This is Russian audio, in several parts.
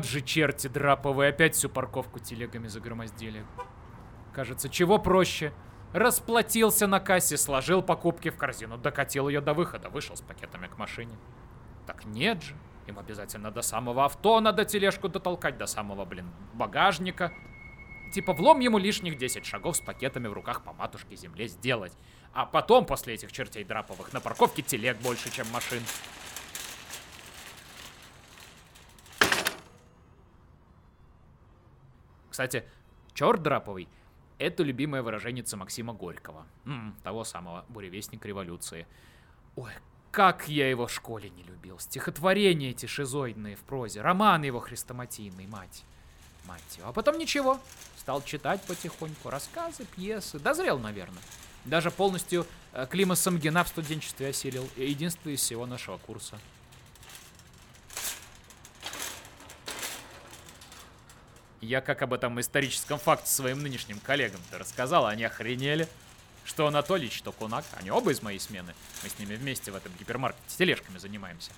Вот же черти драповые, опять всю парковку телегами загромоздили. Кажется, чего проще? Расплатился на кассе, сложил покупки в корзину, докатил ее до выхода, вышел с пакетами к машине. Так нет же. Им обязательно до самого авто надо тележку дотолкать, до самого, блин, багажника. Типа влом ему лишних 10 шагов с пакетами в руках по матушке земле сделать. А потом, после этих чертей драповых, на парковке телег больше, чем машин. Кстати, черт драповый — это любимое выражение Максима Горького. М, того самого буревестника революции. Ой, как я его в школе не любил. Стихотворения эти шизоидные в прозе, романы его хрестоматийные, мать. Мать его. А потом ничего. Стал читать потихоньку рассказы, пьесы. Дозрел, наверное. Даже полностью э, Клима Самгина в студенчестве осилил. Единственное из всего нашего курса. Я как об этом историческом факте своим нынешним коллегам-то рассказал, они охренели. Что Анатолий, что Кунак, они оба из моей смены. Мы с ними вместе в этом гипермаркете тележками занимаемся.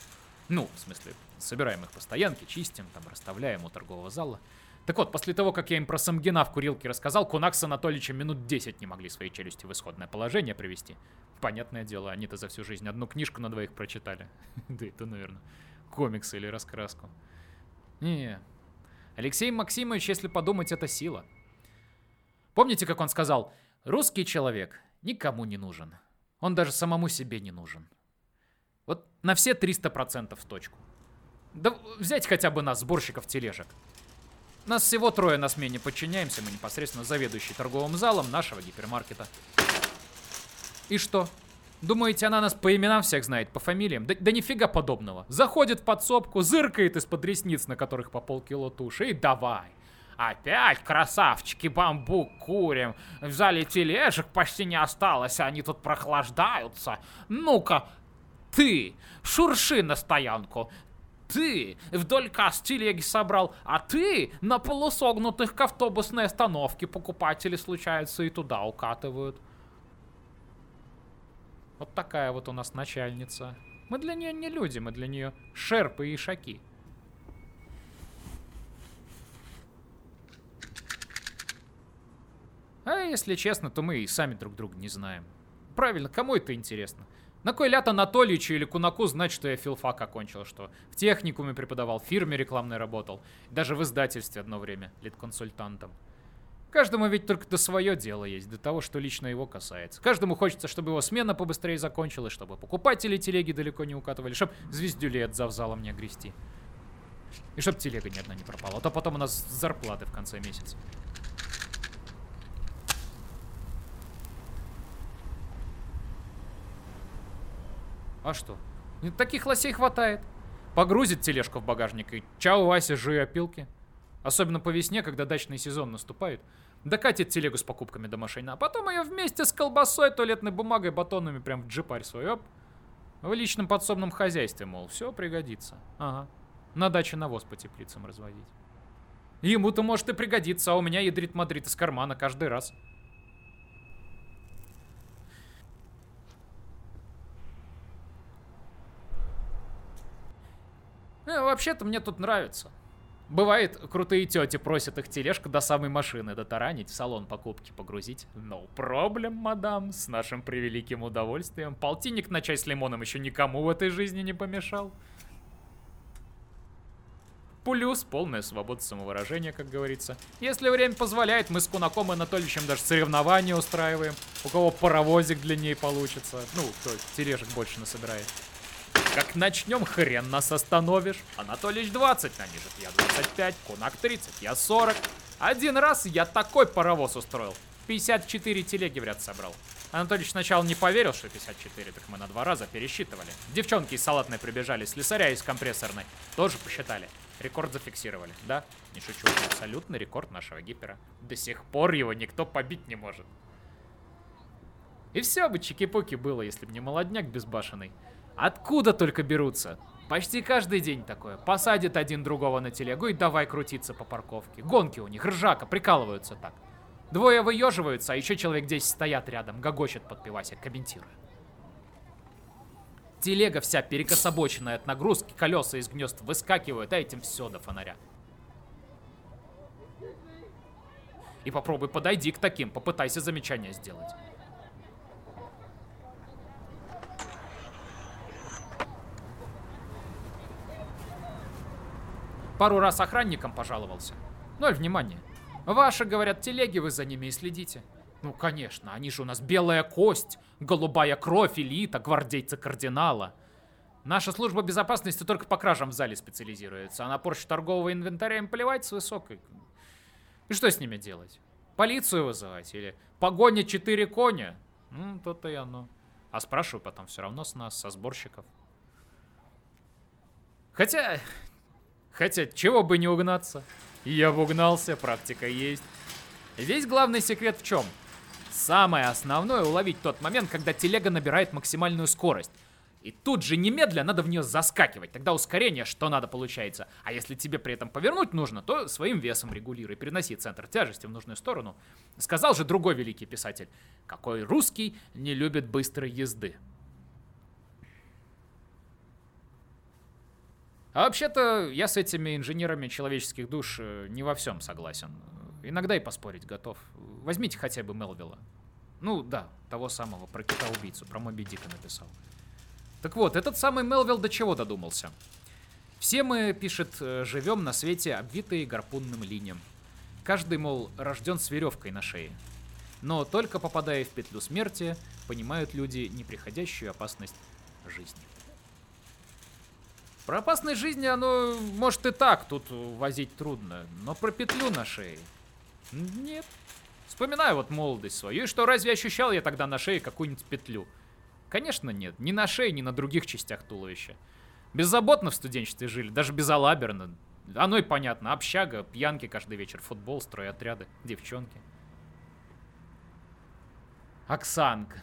Ну, в смысле, собираем их по стоянке, чистим, там, расставляем у торгового зала. Так вот, после того, как я им про Самгина в курилке рассказал, Кунак с Анатоличем минут 10 не могли свои челюсти в исходное положение привести. Понятное дело, они-то за всю жизнь одну книжку на двоих прочитали. Да это, наверное, комиксы или раскраску. Не, Алексей Максимович, если подумать, это сила. Помните, как он сказал, русский человек никому не нужен. Он даже самому себе не нужен. Вот на все 300% в точку. Да взять хотя бы нас, сборщиков тележек. Нас всего трое на смене подчиняемся, мы непосредственно заведующий торговым залом нашего гипермаркета. И что? Думаете, она нас по именам всех знает, по фамилиям? Да, да нифига подобного. Заходит в подсобку, зыркает из-под ресниц, на которых по полкило туши, и давай. Опять красавчики бамбук курим. В зале тележек почти не осталось, а они тут прохлаждаются. Ну-ка, ты, шурши на стоянку. Ты вдоль касс собрал, а ты на полусогнутых к автобусной остановке покупатели случаются и туда укатывают. Вот такая вот у нас начальница. Мы для нее не люди, мы для нее шерпы и шаки. А если честно, то мы и сами друг друга не знаем. Правильно, кому это интересно? На кой ляд Анатольевичу или Кунаку знать, что я филфак окончил, что в техникуме преподавал, в фирме рекламной работал, даже в издательстве одно время, лид-консультантом. Каждому ведь только до свое дело есть, до того, что лично его касается. Каждому хочется, чтобы его смена побыстрее закончилась, чтобы покупатели телеги далеко не укатывали, чтобы звездюлей от завзалом не огрести. И чтобы телега ни одна не пропала, а то потом у нас зарплаты в конце месяца. А что? Таких лосей хватает. Погрузит тележку в багажник и чао, Вася, жуй опилки. Особенно по весне, когда дачный сезон наступает. Докатит телегу с покупками до машины, а потом ее вместе с колбасой, туалетной бумагой, батонами прям в джипарь свой, оп. В личном подсобном хозяйстве, мол, все пригодится. Ага. На даче навоз по теплицам разводить. Ему-то может и пригодится, а у меня ядрит Мадрид из кармана каждый раз. Э, Вообще-то мне тут нравится. Бывает, крутые тети просят их тележку до самой машины дотаранить, в салон покупки погрузить. No problem, мадам, с нашим превеликим удовольствием. Полтинник на чай с лимоном еще никому в этой жизни не помешал. Плюс полная свобода самовыражения, как говорится. Если время позволяет, мы с Кунаком и Анатольевичем даже соревнования устраиваем. У кого паровозик длиннее получится. Ну, кто тележек больше насобирает. Как начнем, хрен нас остановишь. Анатолич 20 нанижет, я 25, Кунак 30, я 40. Один раз я такой паровоз устроил. 54 телеги в ряд собрал. Анатолич сначала не поверил, что 54, так мы на два раза пересчитывали. Девчонки из салатной прибежали, слесаря из компрессорной. Тоже посчитали. Рекорд зафиксировали, да? Не шучу, абсолютный рекорд нашего гипера. До сих пор его никто побить не может. И все бы чики-пуки было, если бы не молодняк безбашенный. Откуда только берутся? Почти каждый день такое. Посадят один другого на телегу и давай крутиться по парковке. Гонки у них, ржака, прикалываются так. Двое выеживаются, а еще человек 10 стоят рядом, гогочет под пивасик, комментируя. Телега вся перекособоченная от нагрузки, колеса из гнезд выскакивают, а этим все до фонаря. И попробуй подойди к таким, попытайся замечание сделать. Пару раз охранникам пожаловался. Ноль внимания. Ваши, говорят, телеги, вы за ними и следите. Ну, конечно, они же у нас белая кость, голубая кровь, элита, гвардейцы кардинала. Наша служба безопасности только по кражам в зале специализируется, а на порчу торгового инвентаря им плевать с высокой. И что с ними делать? Полицию вызывать? Или погоня четыре коня? Ну, то-то и оно. А спрашиваю потом все равно с нас, со сборщиков. Хотя, хотя, чего бы не угнаться. Я угнался, практика есть. Здесь главный секрет в чем? Самое основное уловить тот момент, когда телега набирает максимальную скорость. И тут же немедля надо в нее заскакивать. Тогда ускорение что надо получается. А если тебе при этом повернуть нужно, то своим весом регулируй. Переноси центр тяжести в нужную сторону. Сказал же другой великий писатель. Какой русский не любит быстрой езды? А вообще-то я с этими инженерами человеческих душ э, не во всем согласен. Иногда и поспорить готов. Возьмите хотя бы Мелвилла. Ну да, того самого, про кита-убийцу, про Моби Дика написал. Так вот, этот самый Мелвилл до чего додумался? Все мы, пишет, э, живем на свете, обвитые гарпунным линием. Каждый, мол, рожден с веревкой на шее. Но только попадая в петлю смерти, понимают люди неприходящую опасность жизни. Про опасность жизни оно, может и так, тут возить трудно, но про петлю на шее нет. Вспоминаю вот молодость свою, и что разве ощущал я тогда на шее какую-нибудь петлю? Конечно нет, ни на шее, ни на других частях туловища. Беззаботно в студенчестве жили, даже безалаберно. Оно и понятно, общага, пьянки каждый вечер, футбол, стройотряды, девчонки. Оксанка.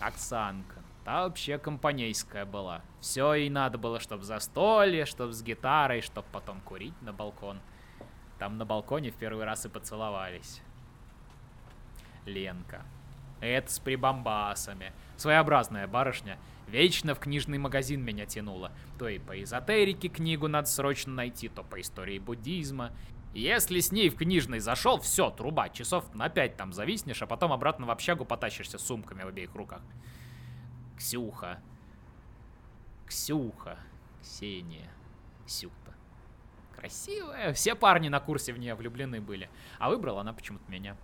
Оксанка. Та вообще компанейская была. Все ей надо было, чтоб застолье, чтоб с гитарой, чтоб потом курить на балкон. Там на балконе в первый раз и поцеловались. Ленка. Это с прибамбасами. Своеобразная барышня. Вечно в книжный магазин меня тянула. То и по эзотерике книгу надо срочно найти, то по истории буддизма. Если с ней в книжный зашел, все, труба, часов на пять там зависнешь, а потом обратно в общагу потащишься сумками в обеих руках. Ксюха. Ксюха. Ксения. Ксюта. Красивая. Все парни на курсе в нее влюблены были. А выбрала она почему-то меня.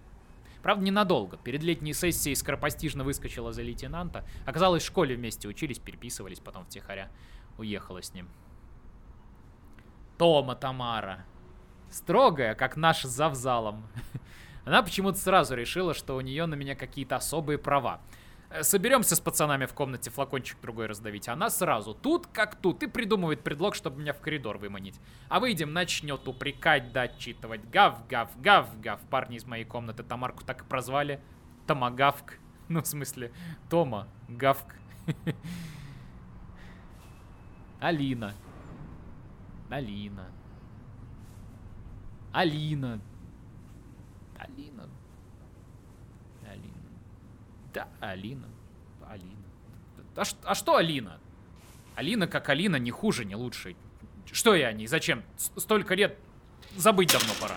Правда, ненадолго. Перед летней сессией скоропостижно выскочила за лейтенанта. Оказалось, в школе вместе учились, переписывались, потом втихаря уехала с ним. Тома Тамара. Строгая, как наш завзалом. Она почему-то сразу решила, что у нее на меня какие-то особые права. Э, соберемся с пацанами в комнате флакончик другой раздавить. Она сразу тут как тут и придумывает предлог, чтобы меня в коридор выманить. А выйдем, начнет упрекать да отчитывать. Гав, гав, гав, гав. Парни из моей комнаты Тамарку так и прозвали. Томагавк. Ну, в смысле, Тома, Гавк. Алина. Алина. Алина. Алина. Да, Алина. Алина. А, а что Алина? Алина как Алина, не хуже, не лучше. Что я о ней? Зачем? Столько лет забыть давно пора.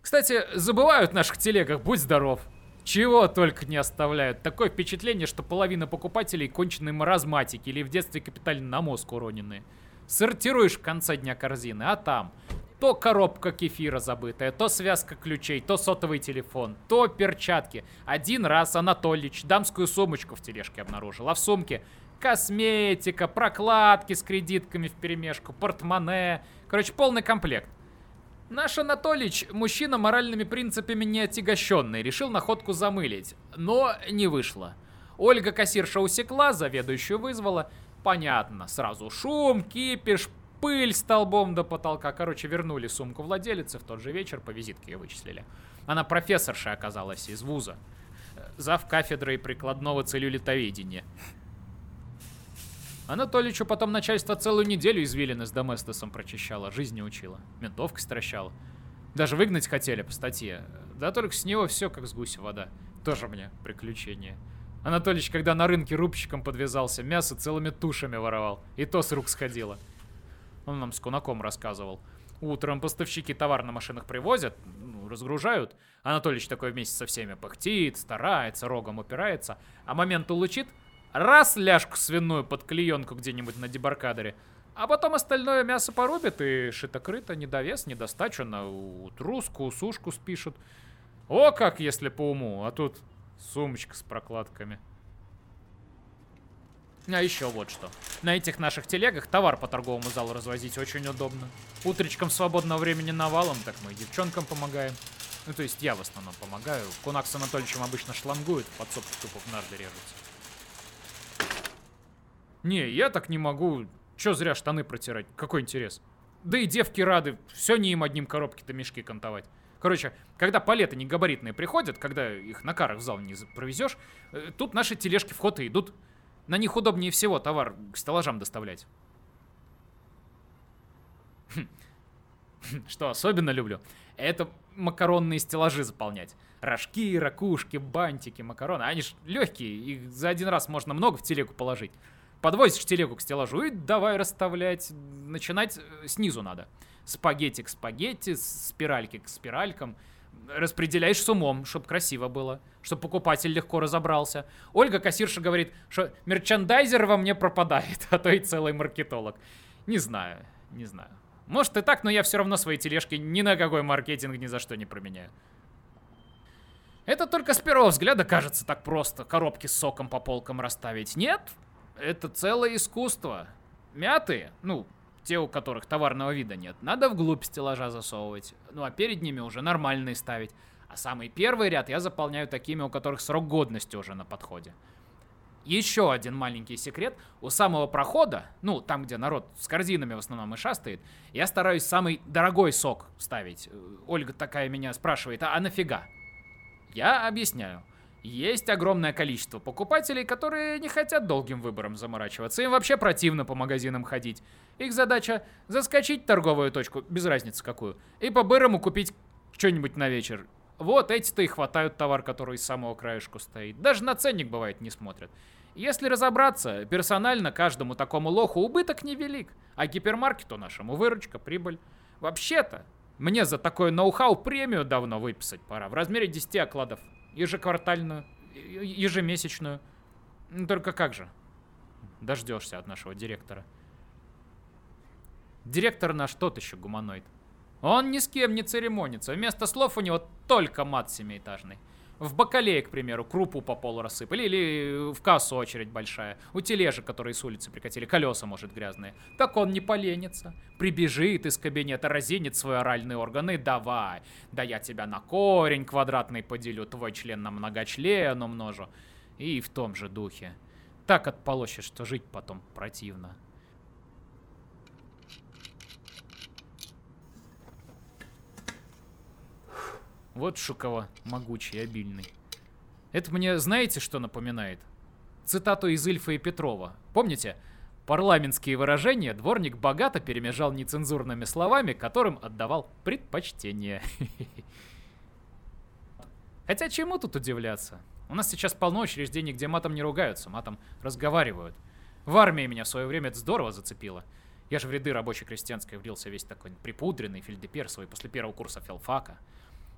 Кстати, забывают наших телегах, будь здоров. Чего только не оставляют. Такое впечатление, что половина покупателей конченые маразматики или в детстве капитально на мозг уроненные. Сортируешь в конце дня корзины, а там то коробка кефира забытая, то связка ключей, то сотовый телефон, то перчатки. Один раз Анатолич дамскую сумочку в тележке обнаружил, а в сумке косметика, прокладки с кредитками в перемешку, портмоне. Короче, полный комплект. Наш Анатолич, мужчина моральными принципами не отягощенный, решил находку замылить, но не вышло. Ольга кассирша усекла, заведующую вызвала. Понятно, сразу шум, кипиш, пыль столбом до потолка. Короче, вернули сумку владелице в тот же вечер, по визитке ее вычислили. Она профессорша оказалась из вуза. Зав кафедрой прикладного целлюлитоведения. Анатоличу потом начальство целую неделю извилины с Доместосом прочищало, жизни учила, ментовкой стращала. Даже выгнать хотели по статье. Да только с него все как с гуся вода. Тоже мне приключение. Анатолич, когда на рынке рубчиком подвязался, мясо целыми тушами воровал. И то с рук сходило. Он нам с кунаком рассказывал. Утром поставщики товар на машинах привозят, ну, разгружают. Анатолич такой вместе со всеми пыхтит, старается, рогом упирается. А момент улучит, раз ляжку свиную под клеенку где-нибудь на дебаркадере. А потом остальное мясо порубят и шито-крыто, недовес, недостачу на утруску, сушку спишут. О, как если по уму, а тут сумочка с прокладками. А еще вот что. На этих наших телегах товар по торговому залу развозить очень удобно. Утречком свободного времени навалом, так мы и девчонкам помогаем. Ну, то есть я в основном помогаю. Кунак с Анатольевичем обычно шлангуют, подсобки тупо в нарды режутся. Не, я так не могу. Чё зря штаны протирать? Какой интерес? Да и девки рады. Все не им одним коробки-то мешки кантовать. Короче, когда палеты негабаритные приходят, когда их на карах в зал не провезешь, э, тут наши тележки в ход и идут. На них удобнее всего товар к стеллажам доставлять. Хм. Что особенно люблю, это макаронные стеллажи заполнять. Рожки, ракушки, бантики, макароны. Они ж легкие, их за один раз можно много в телегу положить. Подвозишь телегу к стеллажу и давай расставлять. Начинать э, снизу надо. Спагетти к спагетти, спиральки к спиралькам – распределяешь с умом, чтобы красиво было, чтобы покупатель легко разобрался. Ольга, кассирша, говорит, что мерчандайзер во мне пропадает, а то и целый маркетолог. Не знаю, не знаю. Может и так, но я все равно свои тележки ни на какой маркетинг ни за что не променяю. Это только с первого взгляда кажется так просто, коробки с соком по полкам расставить. Нет, это целое искусство. Мятые, ну, те, у которых товарного вида нет, надо вглубь стеллажа засовывать. Ну а перед ними уже нормальные ставить. А самый первый ряд я заполняю такими, у которых срок годности уже на подходе. Еще один маленький секрет. У самого прохода, ну, там, где народ с корзинами в основном и шастает, я стараюсь самый дорогой сок ставить. Ольга такая меня спрашивает, а, а нафига? Я объясняю. Есть огромное количество покупателей, которые не хотят долгим выбором заморачиваться. Им вообще противно по магазинам ходить. Их задача заскочить в торговую точку, без разницы какую, и по-бырому купить что-нибудь на вечер. Вот эти-то и хватают товар, который из самого краешку стоит. Даже на ценник, бывает, не смотрят. Если разобраться, персонально каждому такому лоху убыток невелик, а гипермаркету нашему выручка, прибыль. Вообще-то, мне за такое ноу-хау премию давно выписать пора, в размере 10 окладов ежеквартальную, ежемесячную. Ну, только как же? Дождешься от нашего директора. Директор наш тот еще гуманоид. Он ни с кем не церемонится. Вместо слов у него только мат семиэтажный. В бакалее, к примеру, крупу по полу рассыпали, или в кассу очередь большая. У тележек, которые с улицы прикатили, колеса, может, грязные. Так он не поленится. Прибежит из кабинета, разинет свой оральный орган и давай. Да я тебя на корень квадратный поделю, твой член на многочлен умножу. И в том же духе. Так отполощешь, что жить потом противно. Вот Шукова, могучий, обильный. Это мне знаете, что напоминает? Цитату из Ильфа и Петрова. Помните? Парламентские выражения дворник богато перемежал нецензурными словами, которым отдавал предпочтение. Хотя чему тут удивляться? У нас сейчас полно учреждений, где матом не ругаются, матом разговаривают. В армии меня в свое время это здорово зацепило. Я же в ряды рабочей крестьянской влился весь такой припудренный, фельдепер свой после первого курса филфака.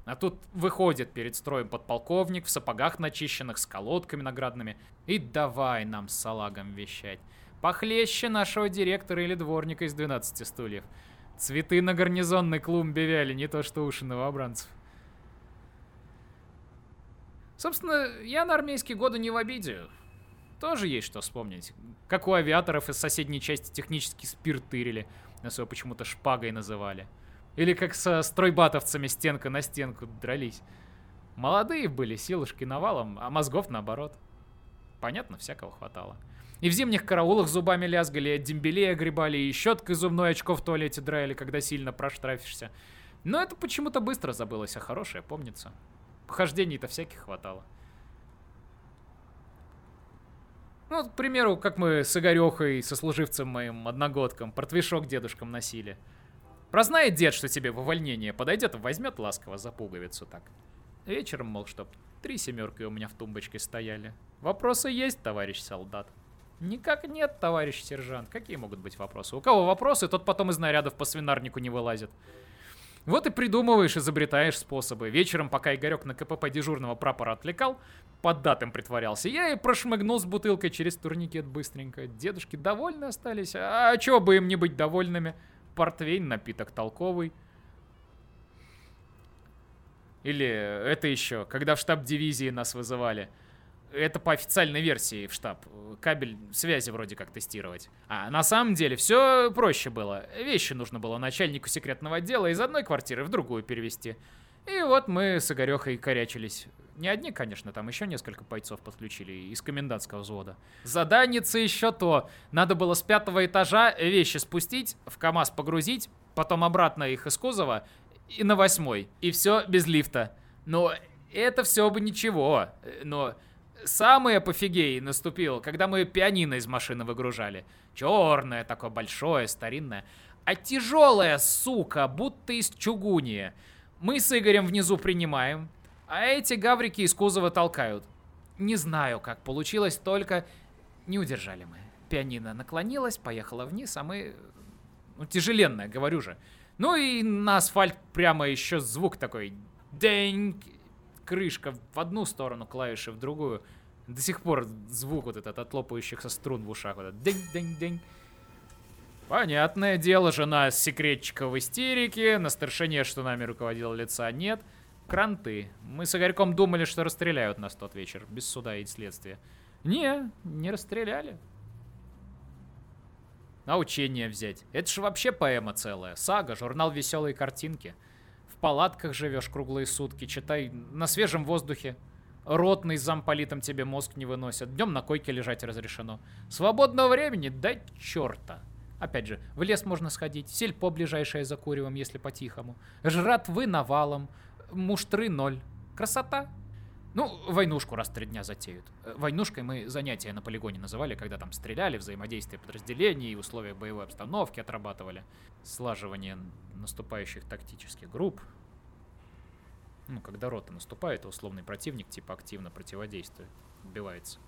А тут выходит перед строем подполковник в сапогах начищенных с колодками наградными и давай нам с салагом вещать. Похлеще нашего директора или дворника из 12 стульев. Цветы на гарнизонной клумбе вяли, не то что уши новобранцев. Собственно, я на армейские годы не в обиде. Тоже есть что вспомнить. Как у авиаторов из соседней части технически спирт тырили. Нас его почему-то шпагой называли. Или как со стройбатовцами стенка на стенку дрались. Молодые были, силушки навалом, а мозгов наоборот. Понятно, всякого хватало. И в зимних караулах зубами лязгали, от дембелей огребали, и щеткой зубной очко в туалете драили, когда сильно проштрафишься. Но это почему-то быстро забылось, а хорошее помнится. Похождений-то всяких хватало. Ну, к примеру, как мы с Игорехой, сослуживцем моим, одногодком, портвишок дедушкам носили. Прознает дед, что тебе в увольнение подойдет, возьмет ласково за пуговицу так. Вечером, мол, чтоб три семерки у меня в тумбочке стояли. Вопросы есть, товарищ солдат? Никак нет, товарищ сержант. Какие могут быть вопросы? У кого вопросы, тот потом из нарядов по свинарнику не вылазит. Вот и придумываешь, изобретаешь способы. Вечером, пока Игорек на КПП дежурного прапора отвлекал, под датом притворялся, я и прошмыгнул с бутылкой через турникет быстренько. Дедушки довольны остались. А чего бы им не быть довольными? Портвейн, напиток толковый. Или это еще, когда в штаб дивизии нас вызывали. Это по официальной версии в штаб. Кабель связи вроде как тестировать. А на самом деле все проще было. Вещи нужно было начальнику секретного отдела из одной квартиры в другую перевести. И вот мы с Игорехой корячились. Не одни, конечно, там еще несколько бойцов подключили из комендантского взвода. Заданица еще то. Надо было с пятого этажа вещи спустить, в КАМАЗ погрузить, потом обратно их из кузова и на восьмой. И все без лифта. Но это все бы ничего. Но самый апофигей наступил, когда мы пианино из машины выгружали. Черное, такое большое, старинное. А тяжелая, сука, будто из чугуния. Мы с Игорем внизу принимаем, а эти гаврики из кузова толкают. Не знаю, как получилось, только не удержали мы. Пианино наклонилось, поехало вниз, а мы... Ну, тяжеленное, говорю же. Ну и на асфальт прямо еще звук такой. День крышка в одну сторону, клавиши в другую. До сих пор звук вот этот от лопающихся струн в ушах. Вот этот день-день-день. Понятное дело, жена секретчика в истерике, на старшине, что нами руководил лица, нет. Кранты. Мы с Игорьком думали, что расстреляют нас тот вечер, без суда и следствия. Не, не расстреляли. А учение взять. Это же вообще поэма целая. Сага, журнал веселые картинки палатках живешь круглые сутки, читай на свежем воздухе. Ротный с замполитом тебе мозг не выносят. Днем на койке лежать разрешено. Свободного времени дай черта. Опять же, в лес можно сходить, сельпо ближайшее за куревом, если по-тихому. Жратвы навалом, муштры ноль. Красота. Ну, войнушку раз в три дня затеют. Э, войнушкой мы занятия на полигоне называли, когда там стреляли, взаимодействие подразделений, условия боевой обстановки отрабатывали, слаживание наступающих тактических групп. Ну, когда рота наступает, условный противник типа активно противодействует, убивается.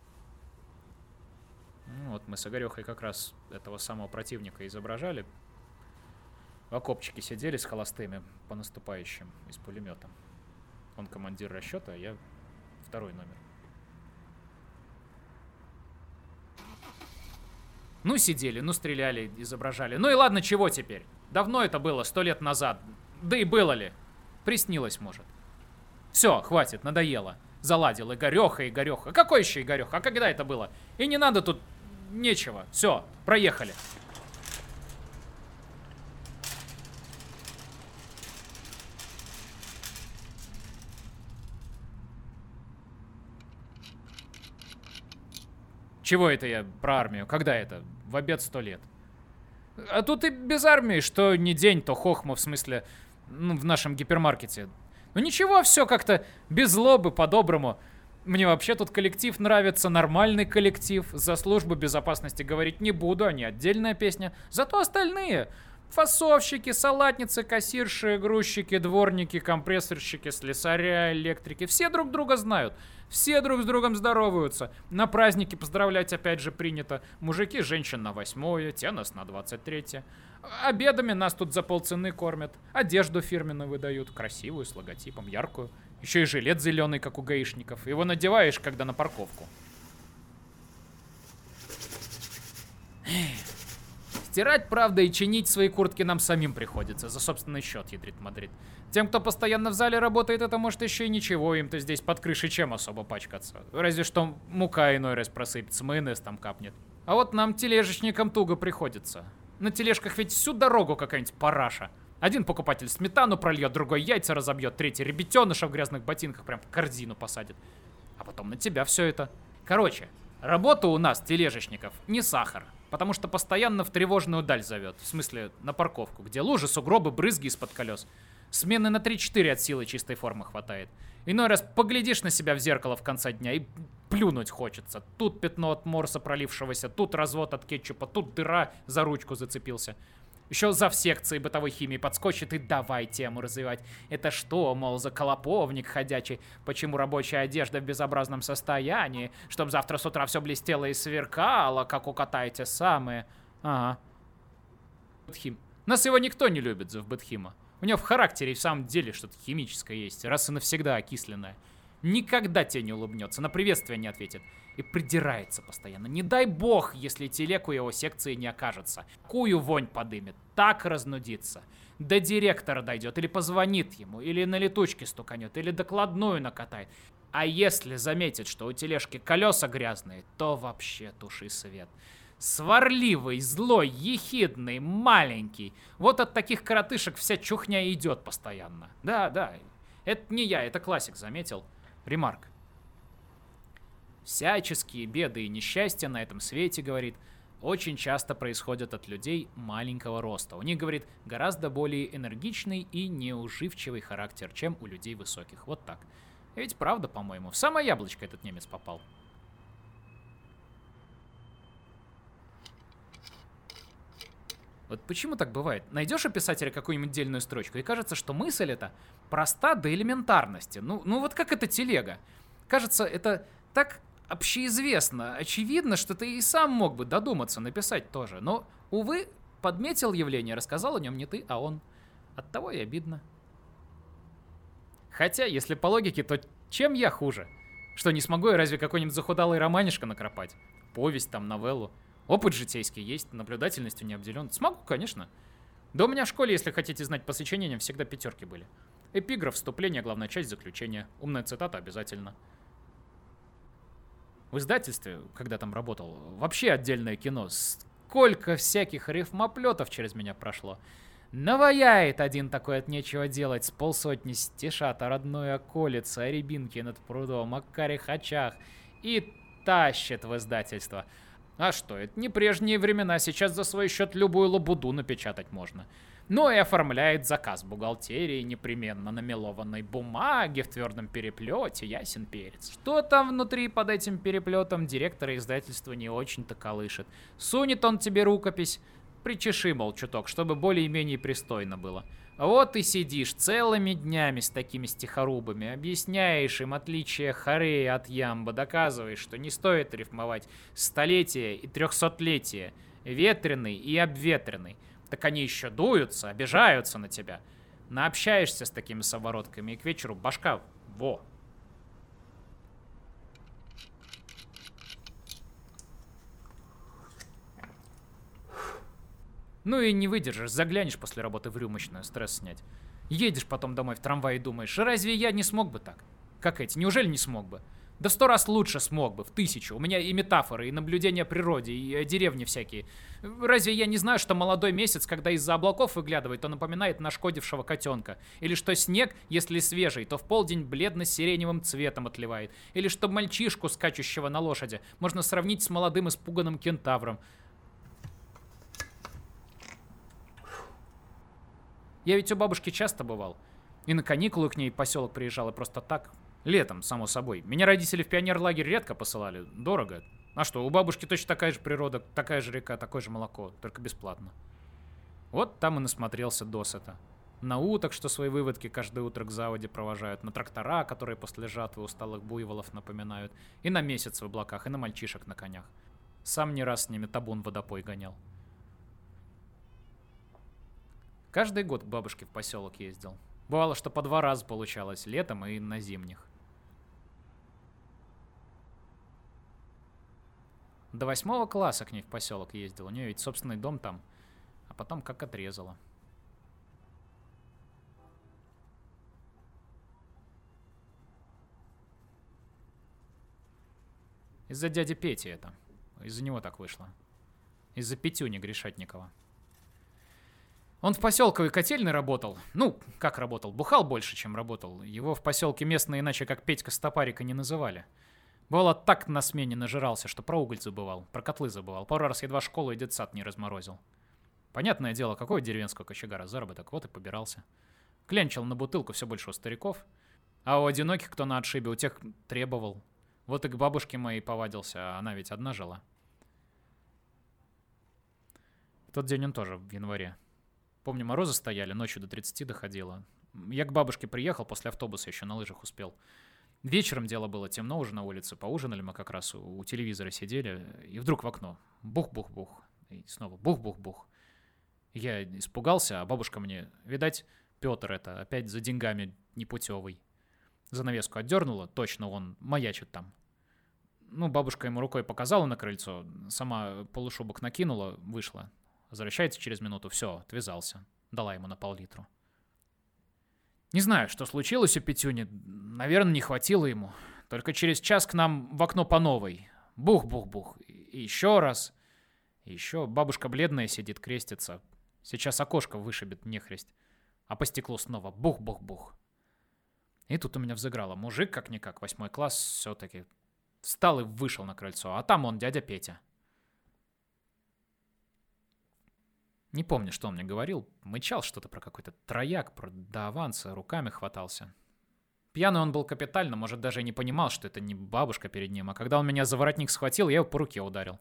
Ну, вот мы с Игорехой как раз этого самого противника изображали. В окопчике сидели с холостыми по наступающим из пулемета. Он командир расчета, а я второй номер. Ну, сидели, ну, стреляли, изображали. Ну и ладно, чего теперь? Давно это было, сто лет назад. Да и было ли? Приснилось, может. Все, хватит, надоело. Заладил Игореха, Игореха. Какой еще Игореха? А когда это было? И не надо тут нечего. Все, проехали. Чего это я про армию? Когда это? В обед сто лет. А тут и без армии, что не день, то хохма, в смысле, ну, в нашем гипермаркете. Ну ничего, все как-то без злобы, по-доброму. Мне вообще тут коллектив нравится, нормальный коллектив. За службу безопасности говорить не буду, они отдельная песня. Зато остальные Фасовщики, салатницы, кассирши, грузчики, дворники, компрессорщики, слесаря, электрики. Все друг друга знают. Все друг с другом здороваются. На праздники поздравлять опять же принято. Мужики женщин на восьмое, те нас на двадцать третье. Обедами нас тут за полцены кормят. Одежду фирменную выдают. Красивую, с логотипом, яркую. Еще и жилет зеленый, как у гаишников. Его надеваешь, когда на парковку. Стирать, правда, и чинить свои куртки нам самим приходится, за собственный счет, ядрит Мадрид. Тем, кто постоянно в зале работает, это может еще и ничего, им-то здесь под крышей чем особо пачкаться. Разве что мука иной раз просыпется, майонез там капнет. А вот нам, тележечникам, туго приходится. На тележках ведь всю дорогу какая-нибудь параша. Один покупатель сметану прольет, другой яйца разобьет, третий ребятеныша в грязных ботинках прям в корзину посадит. А потом на тебя все это. Короче, работа у нас, тележечников, не сахар. Потому что постоянно в тревожную даль зовет. В смысле, на парковку, где лужи, сугробы, брызги из-под колес. Смены на 3-4 от силы чистой формы хватает. Иной раз поглядишь на себя в зеркало в конце дня и плюнуть хочется. Тут пятно от морса пролившегося, тут развод от кетчупа, тут дыра за ручку зацепился. Еще за в секции бытовой химии подскочит и давай тему развивать. Это что, мол, за колоповник ходячий? Почему рабочая одежда в безобразном состоянии? Чтоб завтра с утра все блестело и сверкало, как у кота эти самые. Ага. Бытхим. Нас его никто не любит, за Бытхима. У него в характере и в самом деле что-то химическое есть, раз и навсегда окисленное. Никогда тебе не улыбнется, на приветствие не ответит. И придирается постоянно. Не дай бог, если телеку его секции не окажется. Кую вонь подымет, так разнудится. До директора дойдет, или позвонит ему, или на летучке стуканет, или докладную накатает. А если заметит, что у тележки колеса грязные, то вообще туши свет. Сварливый, злой, ехидный, маленький. Вот от таких коротышек вся чухня идет постоянно. Да, да, это не я, это классик заметил. Ремарк. Всяческие беды и несчастья на этом свете, говорит, очень часто происходят от людей маленького роста. У них, говорит, гораздо более энергичный и неуживчивый характер, чем у людей высоких. Вот так. Ведь правда, по-моему, в самое яблочко этот немец попал. Вот почему так бывает? Найдешь у писателя какую-нибудь дельную строчку, и кажется, что мысль эта проста до элементарности. Ну, ну вот как эта телега. Кажется, это так общеизвестно, очевидно, что ты и сам мог бы додуматься написать тоже. Но, увы, подметил явление, рассказал о нем не ты, а он. Оттого и обидно. Хотя, если по логике, то чем я хуже? Что, не смогу я разве какой-нибудь захудалый романишко накропать? Повесть там, новеллу. Опыт житейский есть, наблюдательностью не обделен. Смогу, конечно. Да у меня в школе, если хотите знать, по сочинениям всегда пятерки были. Эпиграф, вступление, главная часть, заключение. Умная цитата обязательно. В издательстве, когда там работал, вообще отдельное кино. Сколько всяких рифмоплетов через меня прошло. Наваяет один такой от нечего делать, с полсотни стишат о родной околице, о рябинке над прудом, о карих очах и тащит в издательство. А что, это не прежние времена, сейчас за свой счет любую лабуду напечатать можно. Ну и оформляет заказ бухгалтерии непременно на мелованной бумаге в твердом переплете, ясен перец. Что там внутри под этим переплетом, директор издательства не очень-то колышет. Сунет он тебе рукопись, причеши, мол, чуток, чтобы более-менее пристойно было. Вот и сидишь целыми днями с такими стихорубами, объясняешь им отличие Хареи от Ямба, доказываешь, что не стоит рифмовать столетие и трехсотлетие, ветреный и обветренный. Так они еще дуются, обижаются на тебя. Наобщаешься с такими соворотками, и к вечеру башка во, Ну и не выдержишь, заглянешь после работы в рюмочную, стресс снять. Едешь потом домой в трамвае и думаешь, разве я не смог бы так? Как эти, неужели не смог бы? Да сто раз лучше смог бы, в тысячу. У меня и метафоры, и наблюдения природе, и о деревне всякие. Разве я не знаю, что молодой месяц, когда из-за облаков выглядывает, то напоминает нашкодившего котенка? Или что снег, если свежий, то в полдень бледно-сиреневым цветом отливает? Или что мальчишку, скачущего на лошади, можно сравнить с молодым испуганным кентавром? Я ведь у бабушки часто бывал. И на каникулы к ней поселок приезжал, и просто так. Летом, само собой. Меня родители в пионерлагерь редко посылали. Дорого. А что, у бабушки точно такая же природа, такая же река, такое же молоко, только бесплатно. Вот там и насмотрелся досыта. На уток, что свои выводки каждое утро к заводе провожают, на трактора, которые после жатвы усталых буйволов напоминают, и на месяц в облаках, и на мальчишек на конях. Сам не раз с ними табун водопой гонял. Каждый год к бабушке в поселок ездил. Бывало, что по два раза получалось, летом и на зимних. До восьмого класса к ней в поселок ездил. У нее ведь собственный дом там. А потом как отрезала. Из-за дяди Пети это. Из-за него так вышло. Из-за Петюни Гришатникова. Он в поселковой котельной работал. Ну, как работал? Бухал больше, чем работал. Его в поселке местные иначе как Петька Стопарика не называли. Бывало, так на смене нажирался, что про уголь забывал, про котлы забывал. Пару раз едва школу и детсад не разморозил. Понятное дело, какой деревенского кочегара заработок, вот и побирался. Клянчил на бутылку все больше у стариков. А у одиноких, кто на отшибе, у тех требовал. Вот и к бабушке моей повадился, а она ведь одна жила. В тот день он тоже в январе Помню, морозы стояли, ночью до 30 доходило. Я к бабушке приехал, после автобуса еще на лыжах успел. Вечером дело было темно уже на улице, поужинали мы как раз у, у телевизора сидели, и вдруг в окно бух-бух-бух, и снова бух-бух-бух. Я испугался, а бабушка мне, видать, Петр это, опять за деньгами непутевый. Занавеску отдернула, точно он маячит там. Ну, бабушка ему рукой показала на крыльцо, сама полушубок накинула, вышла. Возвращается через минуту, все, отвязался. Дала ему на пол-литру. Не знаю, что случилось у Петюни. Наверное, не хватило ему. Только через час к нам в окно по новой. Бух-бух-бух. И еще раз. Еще бабушка бледная сидит, крестится. Сейчас окошко вышибет нехресть. А по стеклу снова бух-бух-бух. И тут у меня взыграло. Мужик, как-никак, восьмой класс, все-таки встал и вышел на крыльцо. А там он, дядя Петя. Не помню, что он мне говорил. Мычал что-то про какой-то трояк, про до руками хватался. Пьяный он был капитально, может, даже и не понимал, что это не бабушка перед ним. А когда он меня за воротник схватил, я его по руке ударил.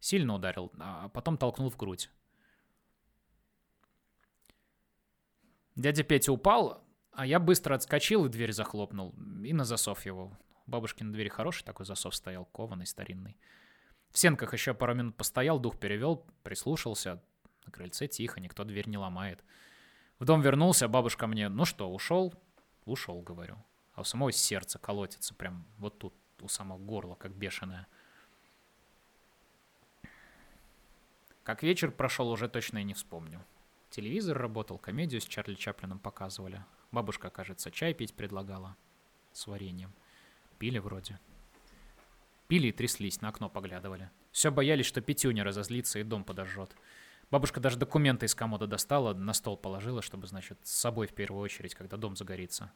Сильно ударил, а потом толкнул в грудь. Дядя Петя упал, а я быстро отскочил и дверь захлопнул. И на засов его. У бабушки на двери хороший такой засов стоял, кованый, старинный. В сенках еще пару минут постоял, дух перевел, прислушался. На крыльце тихо, никто дверь не ломает. В дом вернулся, бабушка мне, ну что, ушел? Ушел, говорю. А у самого сердце колотится, прям вот тут, у самого горла, как бешеное. Как вечер прошел, уже точно и не вспомню. Телевизор работал, комедию с Чарли Чаплином показывали. Бабушка, кажется, чай пить предлагала. С вареньем. Пили вроде. Пили и тряслись, на окно поглядывали. Все боялись, что Петюня разозлится и дом подожжет. Бабушка даже документы из комода достала, на стол положила, чтобы, значит, с собой в первую очередь, когда дом загорится.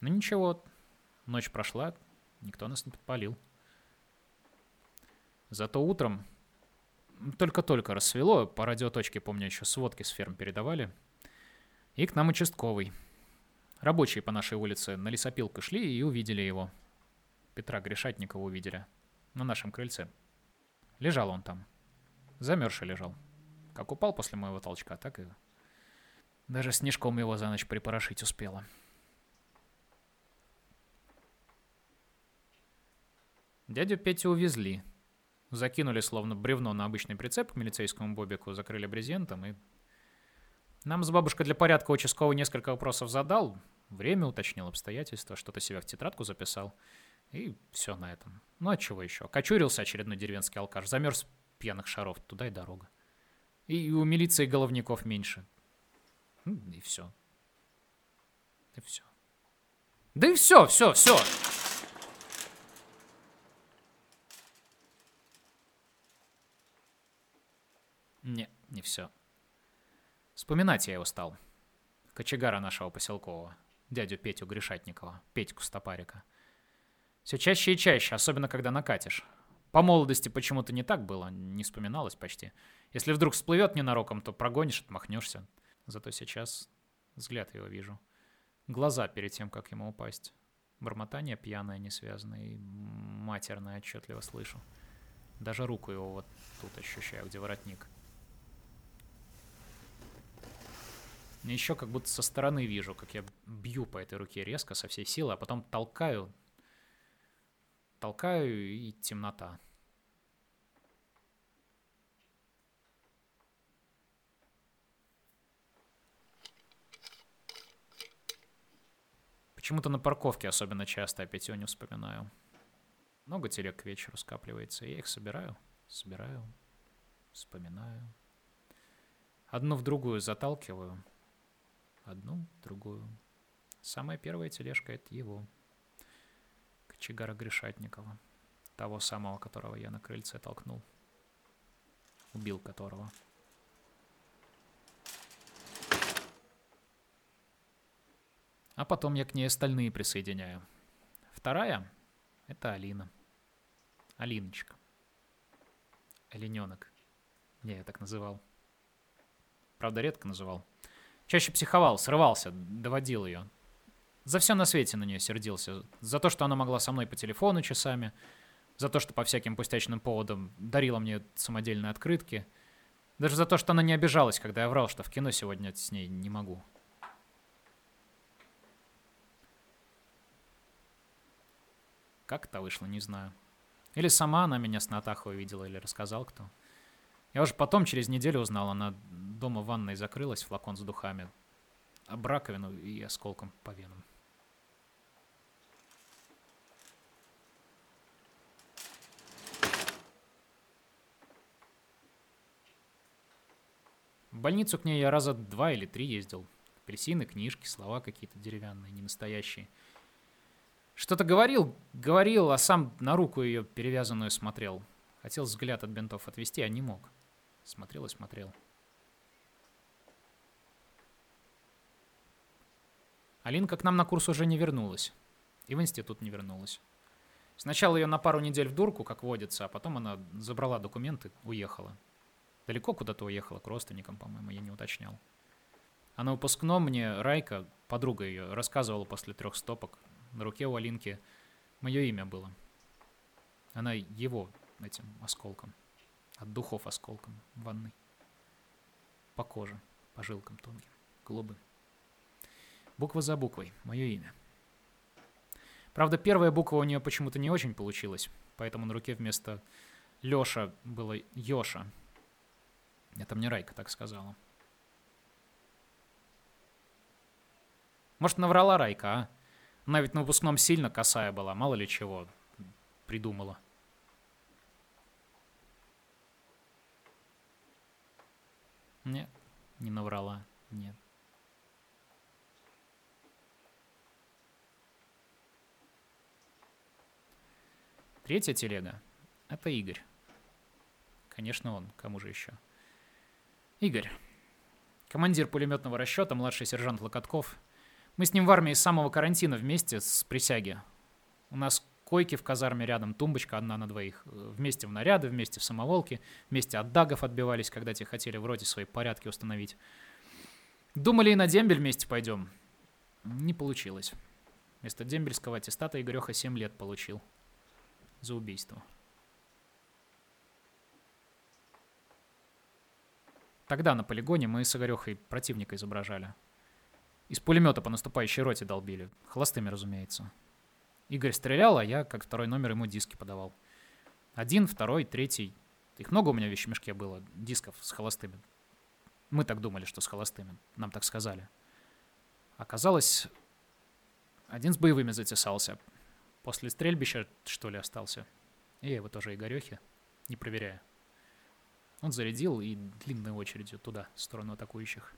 Ну ничего, ночь прошла, никто нас не подпалил. Зато утром только-только рассвело, по радиоточке, помню, еще сводки с ферм передавали. И к нам участковый. Рабочие по нашей улице на лесопилку шли и увидели его. Петра Гришатникова увидели. На нашем крыльце. Лежал он там. Замерзший лежал. Как упал после моего толчка, так и... Даже снежком его за ночь припорошить успела. Дядю Петю увезли. Закинули словно бревно на обычный прицеп к милицейскому бобику, закрыли брезентом и... Нам с бабушкой для порядка участковый несколько вопросов задал, время уточнил, обстоятельства, что-то себя в тетрадку записал. И все на этом. Ну а чего еще? Кочурился очередной деревенский алкаш, замерз пьяных шаров, туда и дорога. И у милиции головников меньше. Ну, и все. И все. Да и все, все, все. Не, не все. Вспоминать я его стал. Кочегара нашего поселкового. Дядю Петю Гришатникова. Петьку Стопарика. Все чаще и чаще, особенно когда накатишь. По молодости почему-то не так было, не вспоминалось почти. Если вдруг всплывет ненароком, то прогонишь, отмахнешься. Зато сейчас взгляд его вижу. Глаза перед тем, как ему упасть. Бормотание пьяное, несвязанное и матерное отчетливо слышу. Даже руку его вот тут ощущаю, где воротник. Еще как будто со стороны вижу, как я бью по этой руке резко, со всей силы, а потом толкаю. Толкаю и темнота. Почему-то на парковке особенно часто опять его не вспоминаю. Много телег к вечеру скапливается. Я их собираю, собираю, вспоминаю. Одну в другую заталкиваю. Одну, другую. Самая первая тележка — это его. Кочегара Гришатникова. Того самого, которого я на крыльце толкнул. Убил которого. А потом я к ней остальные присоединяю. Вторая — это Алина. Алиночка. Олененок. Я ее так называл. Правда, редко называл. Чаще психовал, срывался, доводил ее. За все на свете на нее сердился. За то, что она могла со мной по телефону часами. За то, что по всяким пустячным поводам дарила мне самодельные открытки. Даже за то, что она не обижалась, когда я врал, что в кино сегодня с ней не могу. Как это вышло, не знаю. Или сама она меня с Натахой увидела, или рассказал кто. Я уже потом, через неделю узнал, она дома в ванной закрылась, флакон с духами, об раковину и осколком по венам. В больницу к ней я раза два или три ездил. Апельсины, книжки, слова какие-то деревянные, не настоящие. Что-то говорил, говорил, а сам на руку ее перевязанную смотрел. Хотел взгляд от бинтов отвести, а не мог. Смотрел и смотрел. Алинка к нам на курс уже не вернулась. И в институт не вернулась. Сначала ее на пару недель в дурку, как водится, а потом она забрала документы, уехала. Далеко куда-то уехала, к родственникам, по-моему, я не уточнял. А на выпускном мне Райка, подруга ее, рассказывала после трех стопок, на руке у Алинки мое имя было. Она его этим осколком, от духов осколком ванной. По коже, по жилкам тонким, голубым. Буква за буквой, мое имя. Правда, первая буква у нее почему-то не очень получилась, поэтому на руке вместо Леша было Йоша. Это мне Райка так сказала. Может, наврала Райка, а? Она ведь на выпускном сильно косая была, мало ли чего придумала. Нет, не наврала, нет. Третья телега — это Игорь. Конечно, он. Кому же еще? Игорь. Командир пулеметного расчета, младший сержант Локотков — мы с ним в армии с самого карантина вместе с присяги. У нас койки в казарме рядом, тумбочка одна на двоих. Вместе в наряды, вместе в самоволки, вместе от дагов отбивались, когда те хотели вроде свои порядки установить. Думали и на дембель вместе пойдем. Не получилось. Вместо дембельского аттестата Игореха 7 лет получил. За убийство. Тогда на полигоне мы с Игорехой противника изображали. Из пулемета по наступающей роте долбили. Холостыми, разумеется. Игорь стрелял, а я, как второй номер, ему диски подавал. Один, второй, третий. Их много у меня в вещмешке было, дисков с холостыми. Мы так думали, что с холостыми. Нам так сказали. Оказалось, один с боевыми затесался. После стрельбища, что ли, остался. И его тоже Игорехе, не проверяя. Он зарядил и длинной очередью туда, в сторону атакующих.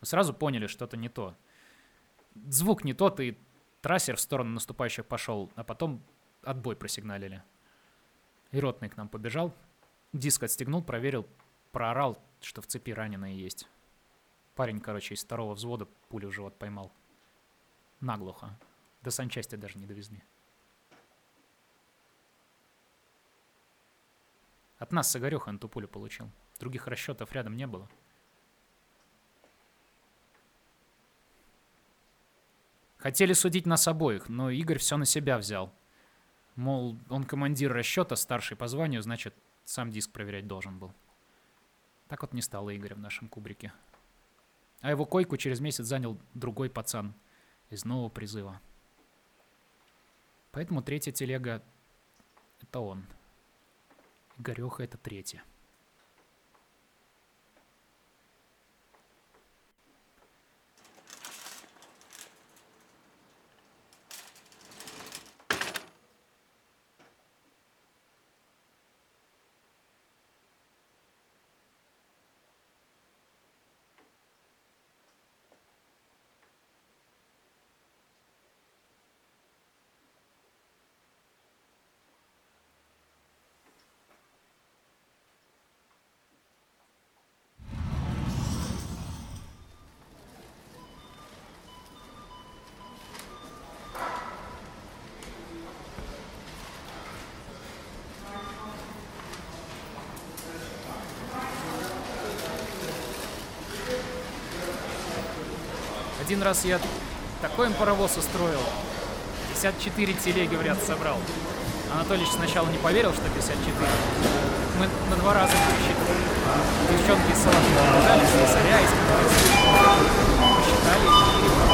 Мы сразу поняли, что-то не то. Звук не тот, и трассер в сторону наступающих пошел, а потом отбой просигналили. И ротный к нам побежал, диск отстегнул, проверил, проорал, что в цепи раненые есть. Парень, короче, из второго взвода пулю в живот поймал. Наглухо. До санчасти даже не довезли. От нас с Игорёха эту пулю получил. Других расчетов рядом не было. Хотели судить нас обоих, но Игорь все на себя взял. Мол, он командир расчета, старший по званию, значит, сам диск проверять должен был. Так вот не стало Игоря в нашем кубрике. А его койку через месяц занял другой пацан из нового призыва. Поэтому третья телега — это он. Игореха — это третья. Один раз я такой им паровоз устроил. 54 телеги в ряд собрал. Анатолич сначала не поверил, что 54. Мы на два раза пересчитали. Девчонки из салата побежали, слесаря, из посчитали и